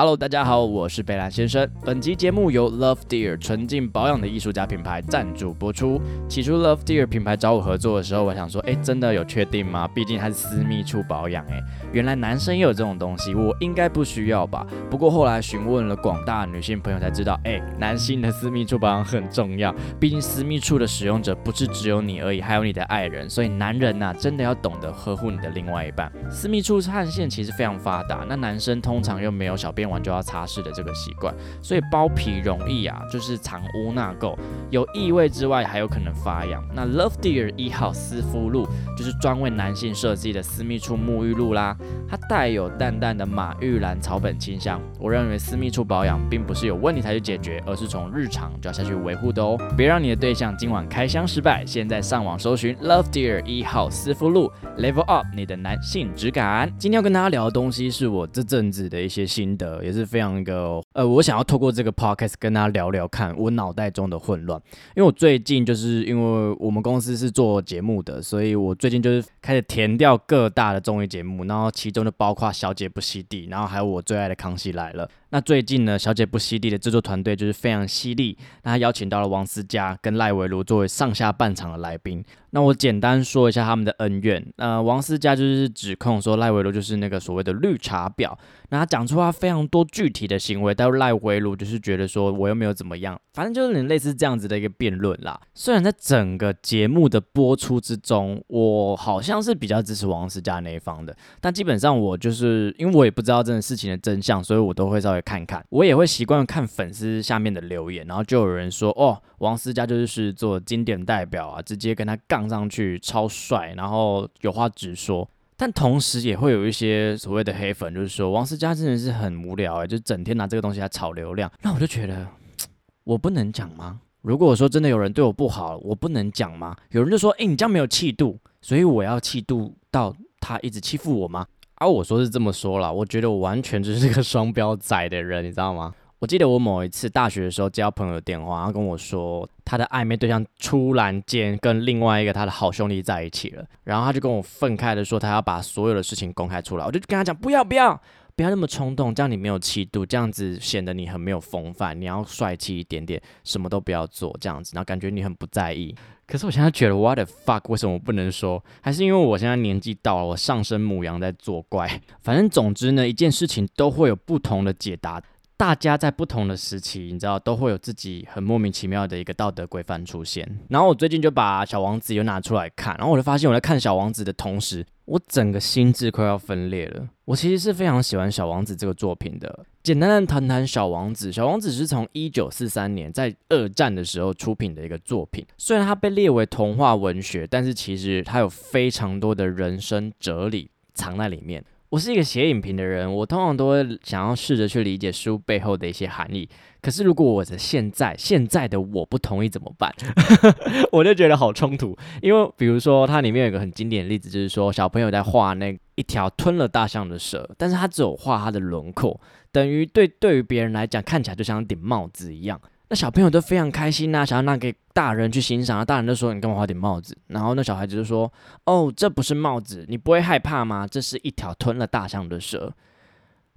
Hello，大家好，我是贝兰先生。本集节目由 Love Deer 纯净保养的艺术家品牌赞助播出。起初 Love Deer 品牌找我合作的时候，我想说，哎，真的有确定吗？毕竟它是私密处保养，哎，原来男生也有这种东西，我应该不需要吧？不过后来询问了广大女性朋友才知道，哎，男性的私密处保养很重要。毕竟私密处的使用者不是只有你而已，还有你的爱人，所以男人呐，真的要懂得呵护你的另外一半。私密处汗腺其实非常发达，那男生通常又没有小便。完就要擦拭的这个习惯，所以包皮容易啊，就是藏污纳垢，有异味之外，还有可能发痒。那 Love Deer 一号私肤露就是专为男性设计的私密处沐浴露啦，它带有淡淡的马玉兰草本清香。我认为私密处保养并不是有问题才去解决，而是从日常就要下去维护的哦。别让你的对象今晚开箱失败。现在上网搜寻 Love Deer 一号私肤露，Level Up 你的男性质感。今天要跟大家聊的东西是我这阵子的一些心得。也是非常一个呃，我想要透过这个 podcast 跟大家聊聊看我脑袋中的混乱，因为我最近就是因为我们公司是做节目的，所以我最近就是开始填掉各大的综艺节目，然后其中就包括《小姐不吸地》，然后还有我最爱的《康熙来了》。那最近呢，《小姐不吸地》的制作团队就是非常犀利，那他邀请到了王思佳跟赖维如作为上下半场的来宾。那我简单说一下他们的恩怨。呃，王思佳就是指控说赖维如就是那个所谓的绿茶婊，那他讲出他非常多具体的行为，但是赖维如就是觉得说我又没有怎么样，反正就是类似这样子的一个辩论啦。虽然在整个节目的播出之中，我好像是比较支持王思佳那一方的，但基本上我就是因为我也不知道这件事情的真相，所以我都会稍微。看看，我也会习惯看粉丝下面的留言，然后就有人说，哦，王思佳就是做经典代表啊，直接跟他杠上去，超帅，然后有话直说。但同时也会有一些所谓的黑粉，就是说王思佳真的是很无聊哎，就整天拿这个东西来炒流量。那我就觉得，我不能讲吗？如果说真的有人对我不好，我不能讲吗？有人就说，哎，你这样没有气度，所以我要气度到他一直欺负我吗？啊，我说是这么说啦，我觉得我完全就是个双标仔的人，你知道吗？我记得我某一次大学的时候接到朋友的电话，他跟我说他的暧昧对象突然间跟另外一个他的好兄弟在一起了，然后他就跟我愤慨的说他要把所有的事情公开出来，我就跟他讲不要不要不要那么冲动，这样你没有气度，这样子显得你很没有风范，你要帅气一点点，什么都不要做这样子，然后感觉你很不在意。可是我现在觉得，what the fuck？为什么我不能说？还是因为我现在年纪到了，我上身母羊在作怪。反正总之呢，一件事情都会有不同的解答。大家在不同的时期，你知道，都会有自己很莫名其妙的一个道德规范出现。然后我最近就把小王子又拿出来看，然后我就发现我在看小王子的同时，我整个心智快要分裂了。我其实是非常喜欢小王子这个作品的。简单的谈谈小王子，小王子是从一九四三年在二战的时候出品的一个作品。虽然它被列为童话文学，但是其实它有非常多的人生哲理藏在里面。我是一个写影评的人，我通常都会想要试着去理解书背后的一些含义。可是如果我的现在现在的我不同意怎么办？我就觉得好冲突。因为比如说它里面有一个很经典的例子，就是说小朋友在画那一条吞了大象的蛇，但是他只有画它的轮廓，等于对对于别人来讲看起来就像顶帽子一样。那小朋友都非常开心呐，想要拿给大人去欣赏。大人就说：“你干嘛画顶帽子？”然后那小孩子就说：“哦，这不是帽子，你不会害怕吗？这是一条吞了大象的蛇。”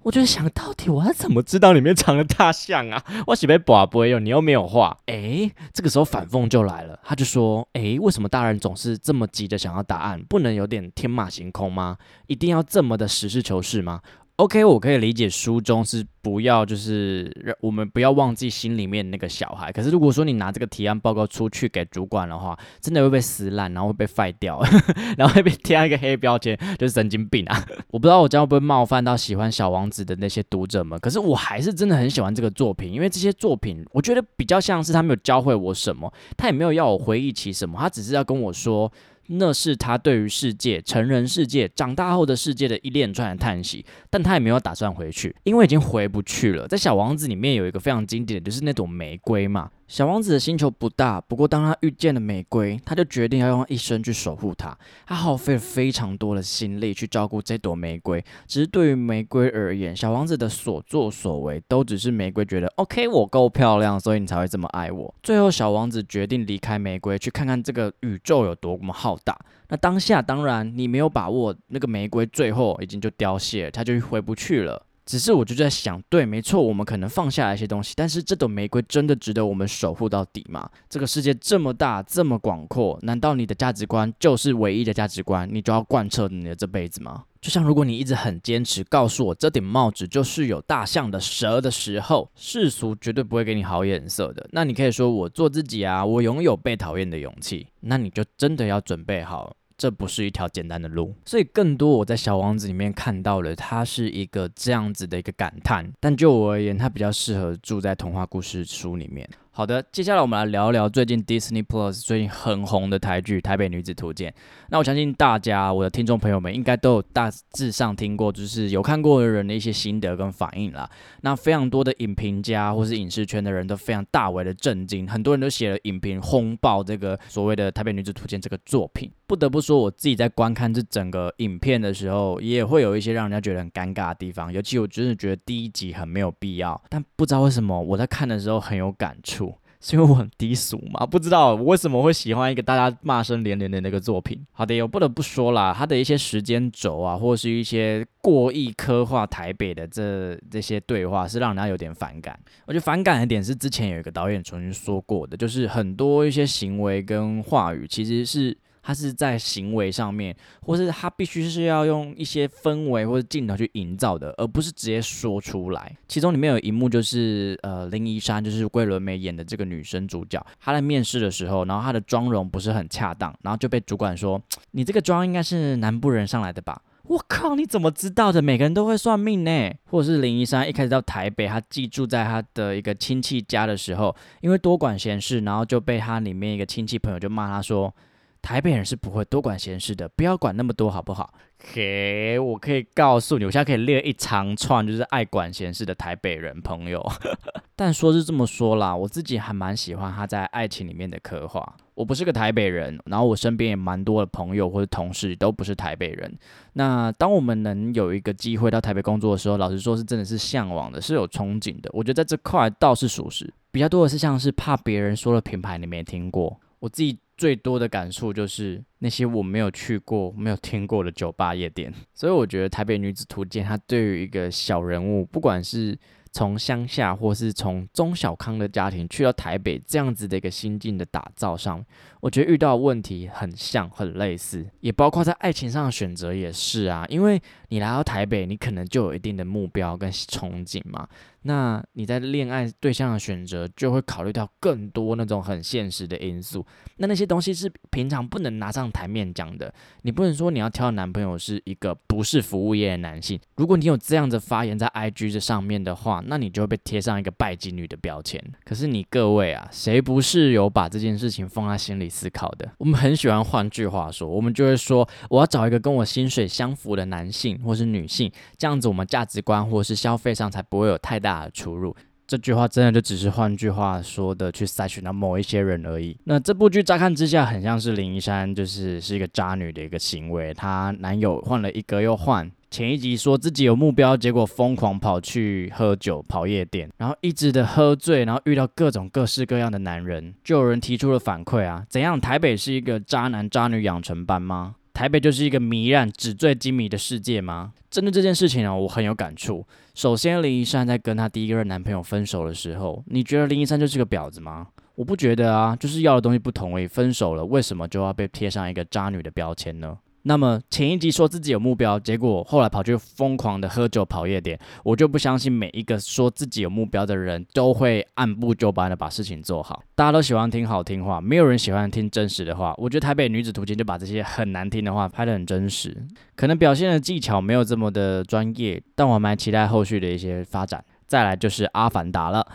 我就想到底我要怎么知道里面藏了大象啊？我喜被宝不会用，你又没有画。诶，这个时候反讽就来了，他就说：“诶，为什么大人总是这么急着想要答案？不能有点天马行空吗？一定要这么的实事求是吗？” OK，我可以理解书中是不要，就是让我们不要忘记心里面那个小孩。可是如果说你拿这个提案报告出去给主管的话，真的会被撕烂，然后会被废掉，然后会被贴上一个黑标签，就是神经病啊！我不知道我将会不会冒犯到喜欢小王子的那些读者们。可是我还是真的很喜欢这个作品，因为这些作品我觉得比较像是他没有教会我什么，他也没有要我回忆起什么，他只是要跟我说。那是他对于世界、成人世界、长大后的世界的一连串的叹息，但他也没有打算回去，因为已经回不去了。在《小王子》里面有一个非常经典的就是那朵玫瑰嘛。小王子的星球不大，不过当他遇见了玫瑰，他就决定要用一生去守护它。他耗费了非常多的心力去照顾这朵玫瑰。只是对于玫瑰而言，小王子的所作所为都只是玫瑰觉得 OK，我够漂亮，所以你才会这么爱我。最后，小王子决定离开玫瑰，去看看这个宇宙有多么浩大。那当下，当然你没有把握，那个玫瑰最后已经就凋谢，它就回不去了。只是我就在想，对，没错，我们可能放下来一些东西，但是这朵玫瑰真的值得我们守护到底吗？这个世界这么大，这么广阔，难道你的价值观就是唯一的价值观？你就要贯彻你的这辈子吗？就像如果你一直很坚持，告诉我这顶帽子就是有大象的蛇的时候，世俗绝对不会给你好眼色的。那你可以说我做自己啊，我拥有被讨厌的勇气，那你就真的要准备好。这不是一条简单的路，所以更多我在小王子里面看到了，他是一个这样子的一个感叹。但就我而言，他比较适合住在童话故事书里面。好的，接下来我们来聊聊最近 Disney Plus 最近很红的台剧《台北女子图鉴》。那我相信大家，我的听众朋友们应该都有大致上听过，就是有看过的人的一些心得跟反应啦。那非常多的影评家或是影视圈的人都非常大为的震惊，很多人都写了影评轰爆这个所谓的《台北女子图鉴》这个作品。不得不说，我自己在观看这整个影片的时候，也会有一些让人家觉得很尴尬的地方。尤其我真的觉得第一集很没有必要，但不知道为什么我在看的时候很有感触。是因为我很低俗嘛？不知道我为什么会喜欢一个大家骂声连连的那个作品。好的，我不得不说啦，他的一些时间轴啊，或是一些过意刻画台北的这这些对话，是让人家有点反感。我觉得反感的点是，之前有一个导演曾经说过的，就是很多一些行为跟话语其实是。他是在行为上面，或是他必须是要用一些氛围或者镜头去营造的，而不是直接说出来。其中里面有一幕就是，呃，林依珊就是桂纶镁演的这个女生主角，她在面试的时候，然后她的妆容不是很恰当，然后就被主管说：“你这个妆应该是南部人上来的吧？”我靠，你怎么知道的？每个人都会算命呢。或者是林依珊一开始到台北，她寄住在她的一个亲戚家的时候，因为多管闲事，然后就被她里面一个亲戚朋友就骂她说。台北人是不会多管闲事的，不要管那么多，好不好？嘿，我可以告诉你，我现在可以列一长串，就是爱管闲事的台北人朋友。但说是这么说啦，我自己还蛮喜欢他在爱情里面的刻画。我不是个台北人，然后我身边也蛮多的朋友或者同事都不是台北人。那当我们能有一个机会到台北工作的时候，老实说，是真的是向往的，是有憧憬的。我觉得在这块倒是属实，比较多的是像是怕别人说了品牌你没听过，我自己。最多的感触就是那些我没有去过、没有听过的酒吧夜店，所以我觉得《台北女子图鉴》它对于一个小人物，不管是从乡下或是从中小康的家庭去到台北这样子的一个心境的打造上，我觉得遇到问题很像、很类似，也包括在爱情上的选择也是啊，因为你来到台北，你可能就有一定的目标跟憧憬嘛。那你在恋爱对象的选择就会考虑到更多那种很现实的因素，那那些东西是平常不能拿上台面讲的。你不能说你要挑男朋友是一个不是服务业的男性，如果你有这样的发言在 IG 这上面的话，那你就会被贴上一个拜金女的标签。可是你各位啊，谁不是有把这件事情放在心里思考的？我们很喜欢换句话说，我们就会说我要找一个跟我薪水相符的男性或是女性，这样子我们价值观或是消费上才不会有太大。大的出入，这句话真的就只是换句话说的去筛选到某一些人而已。那这部剧乍看之下很像是林依珊，就是是一个渣女的一个行为。她男友换了一个又换，前一集说自己有目标，结果疯狂跑去喝酒跑夜店，然后一直的喝醉，然后遇到各种各式各样的男人，就有人提出了反馈啊，怎样？台北是一个渣男渣女养成班吗？台北就是一个糜烂纸醉金迷的世界吗？针对这件事情呢，我很有感触。首先，林依珊在跟她第一个任男朋友分手的时候，你觉得林依珊就是个婊子吗？我不觉得啊，就是要的东西不同而已。分手了，为什么就要被贴上一个渣女的标签呢？那么前一集说自己有目标，结果后来跑去疯狂的喝酒跑夜店，我就不相信每一个说自己有目标的人都会按部就班的把事情做好。大家都喜欢听好听话，没有人喜欢听真实的话。我觉得台北女子图鉴就把这些很难听的话拍得很真实，可能表现的技巧没有这么的专业，但我蛮期待后续的一些发展。再来就是阿凡达了。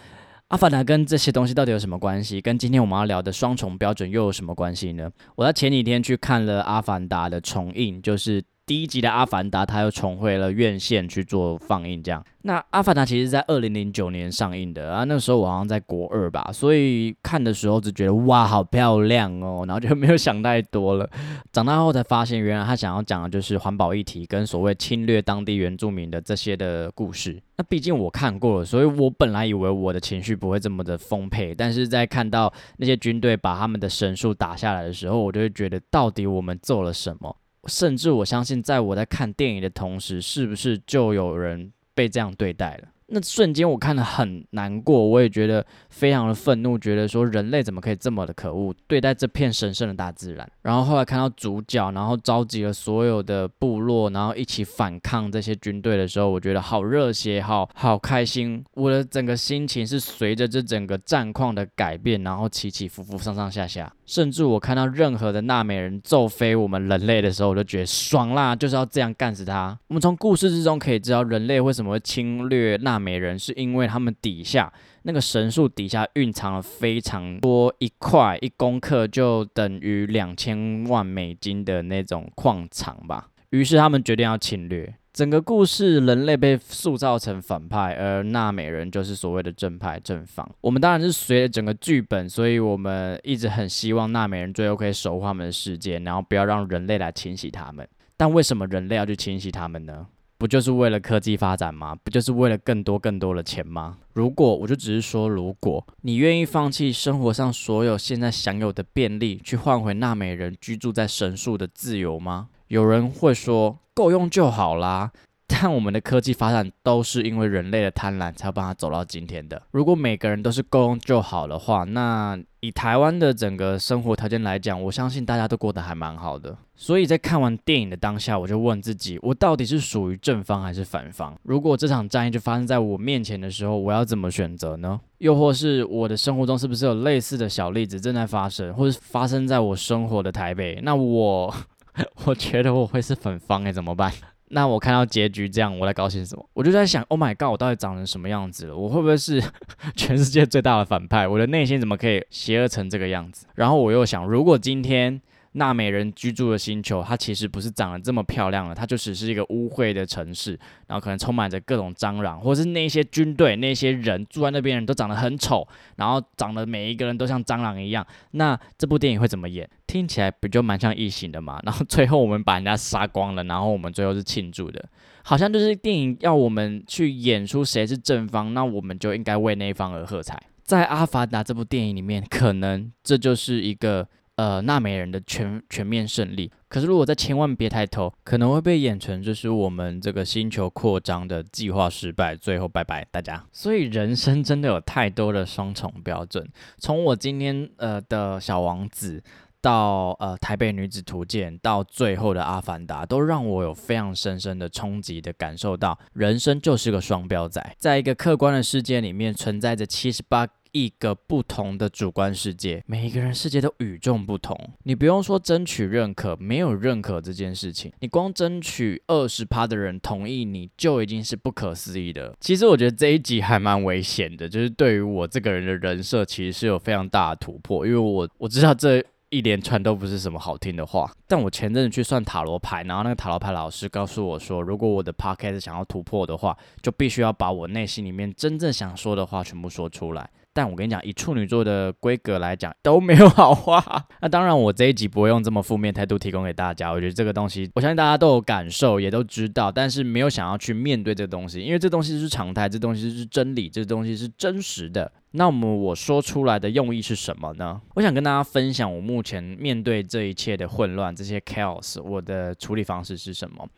阿凡达跟这些东西到底有什么关系？跟今天我们要聊的双重标准又有什么关系呢？我在前几天去看了阿凡达的重映，就是第一集的《阿凡达》，它又重回了院线去做放映，这样。那《阿凡达》其实在二零零九年上映的啊，那时候我好像在国二吧，所以看的时候只觉得哇，好漂亮哦，然后就没有想太多了。长大后才发现，原来他想要讲的就是环保议题跟所谓侵略当地原住民的这些的故事。那毕竟我看过了，所以我本来以为我的情绪不会这么的丰沛，但是在看到那些军队把他们的神树打下来的时候，我就会觉得到底我们做了什么？甚至我相信，在我在看电影的同时，是不是就有人？被这样对待了。那瞬间我看了很难过，我也觉得非常的愤怒，觉得说人类怎么可以这么的可恶对待这片神圣的大自然。然后后来看到主角，然后召集了所有的部落，然后一起反抗这些军队的时候，我觉得好热血，好好开心。我的整个心情是随着这整个战况的改变，然后起起伏伏，上上下下。甚至我看到任何的纳美人揍飞我们人类的时候，我就觉得爽啦，就是要这样干死他。我们从故事之中可以知道，人类为什么会侵略纳。美人是因为他们底下那个神树底下蕴藏了非常多一块一公克就等于两千万美金的那种矿场吧，于是他们决定要侵略。整个故事人类被塑造成反派，而纳美人就是所谓的正派正方。我们当然是随着整个剧本，所以我们一直很希望纳美人最后可以守护他们的世界，然后不要让人类来侵袭他们。但为什么人类要去侵袭他们呢？不就是为了科技发展吗？不就是为了更多更多的钱吗？如果我就只是说，如果你愿意放弃生活上所有现在享有的便利，去换回纳美人居住在神树的自由吗？有人会说，够用就好啦。但我们的科技发展都是因为人类的贪婪才帮他走到今天的。如果每个人都是够用就好的话，那以台湾的整个生活条件来讲，我相信大家都过得还蛮好的。所以在看完电影的当下，我就问自己：我到底是属于正方还是反方？如果这场战役就发生在我面前的时候，我要怎么选择呢？又或是我的生活中是不是有类似的小例子正在发生，或是发生在我生活的台北？那我 我觉得我会是粉方诶，怎么办？那我看到结局这样，我在高兴什么？我就在想，Oh my god，我到底长成什么样子了？我会不会是 全世界最大的反派？我的内心怎么可以邪恶成这个样子？然后我又想，如果今天……纳美人居住的星球，它其实不是长得这么漂亮的，它就只是一个污秽的城市，然后可能充满着各种蟑螂，或是那些军队、那些人住在那边人都长得很丑，然后长得每一个人都像蟑螂一样。那这部电影会怎么演？听起来不就蛮像异形的嘛？然后最后我们把人家杀光了，然后我们最后是庆祝的，好像就是电影要我们去演出谁是正方，那我们就应该为那一方而喝彩。在《阿凡达》这部电影里面，可能这就是一个。呃，纳美人的全全面胜利。可是，如果再千万别抬头，可能会被演成就是我们这个星球扩张的计划失败，最后拜拜大家。所以，人生真的有太多的双重标准。从我今天呃的小王子，到呃台北女子图鉴，到最后的阿凡达，都让我有非常深深的冲击的感受到，人生就是个双标仔，在一个客观的世界里面，存在着七十八。一个不同的主观世界，每一个人世界都与众不同。你不用说争取认可，没有认可这件事情，你光争取二十趴的人同意你就已经是不可思议的。其实我觉得这一集还蛮危险的，就是对于我这个人的人设，其实是有非常大的突破。因为我我知道这一连串都不是什么好听的话，但我前阵子去算塔罗牌，然后那个塔罗牌老师告诉我说，如果我的 podcast 想要突破的话，就必须要把我内心里面真正想说的话全部说出来。但我跟你讲，以处女座的规格来讲，都没有好话。那当然，我这一集不会用这么负面态度提供给大家。我觉得这个东西，我相信大家都有感受，也都知道，但是没有想要去面对这个东西，因为这东西是常态，这东西是真理，这东西是真实的。那么我说出来的用意是什么呢？我想跟大家分享我目前面对这一切的混乱，这些 chaos，我的处理方式是什么？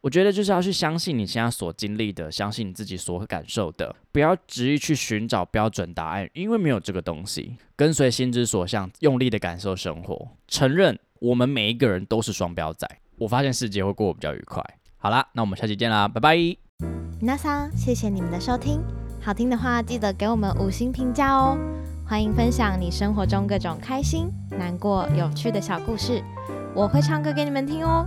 我觉得就是要去相信你现在所经历的，相信你自己所感受的，不要执意去寻找标准答案，因为没有这个东西。跟随心之所向，用力的感受生活，承认我们每一个人都是双标仔。我发现世界会过得比较愉快。好啦，那我们下期见啦，拜拜。那桑，谢谢你们的收听，好听的话记得给我们五星评价哦。欢迎分享你生活中各种开心、难过、有趣的小故事，我会唱歌给你们听哦。